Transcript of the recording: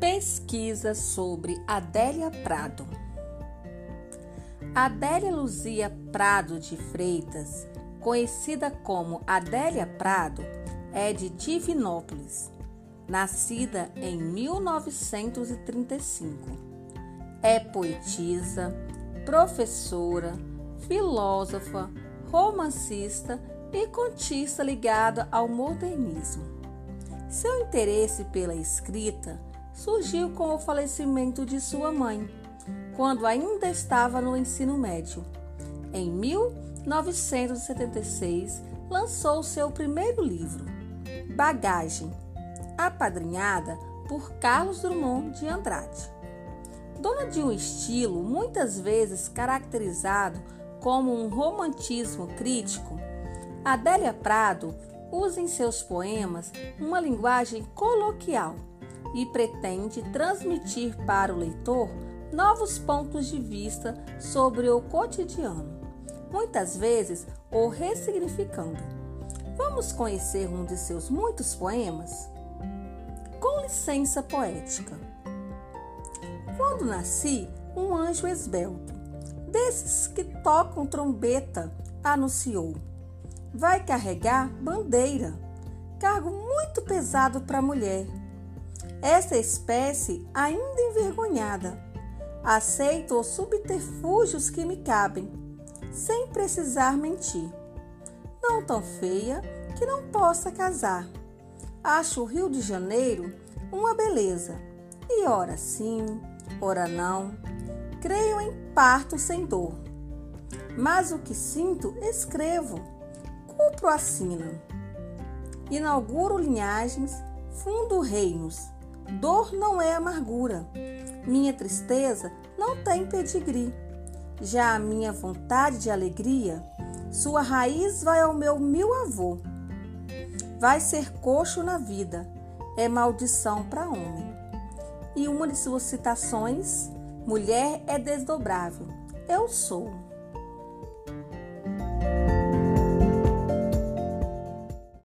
Pesquisa sobre Adélia Prado. Adélia Luzia Prado de Freitas, conhecida como Adélia Prado, é de Divinópolis, nascida em 1935. É poetisa, professora, filósofa, romancista e contista ligada ao modernismo. Seu interesse pela escrita surgiu com o falecimento de sua mãe, quando ainda estava no ensino médio. Em 1976, lançou seu primeiro livro, Bagagem, apadrinhada por Carlos Drummond de Andrade. Dona de um estilo muitas vezes caracterizado como um romantismo crítico, Adélia Prado usa em seus poemas uma linguagem coloquial e pretende transmitir para o leitor novos pontos de vista sobre o cotidiano, muitas vezes o ressignificando. Vamos conhecer um de seus muitos poemas? Com licença poética. Quando nasci, um anjo esbelto, desses que tocam trombeta, anunciou: Vai carregar bandeira, cargo muito pesado para mulher essa espécie, ainda envergonhada, aceita os subterfúgios que me cabem, sem precisar mentir. Não tão feia que não possa casar. Acho o Rio de Janeiro uma beleza, e ora sim, ora não. Creio em parto sem dor. Mas o que sinto, escrevo, cumpro assino. Inauguro linhagens, fundo reinos Dor não é amargura. Minha tristeza não tem pedigree. Já a minha vontade de alegria, sua raiz vai ao meu mil avô. Vai ser coxo na vida, é maldição para homem. E uma de suas citações, mulher é desdobrável. Eu sou.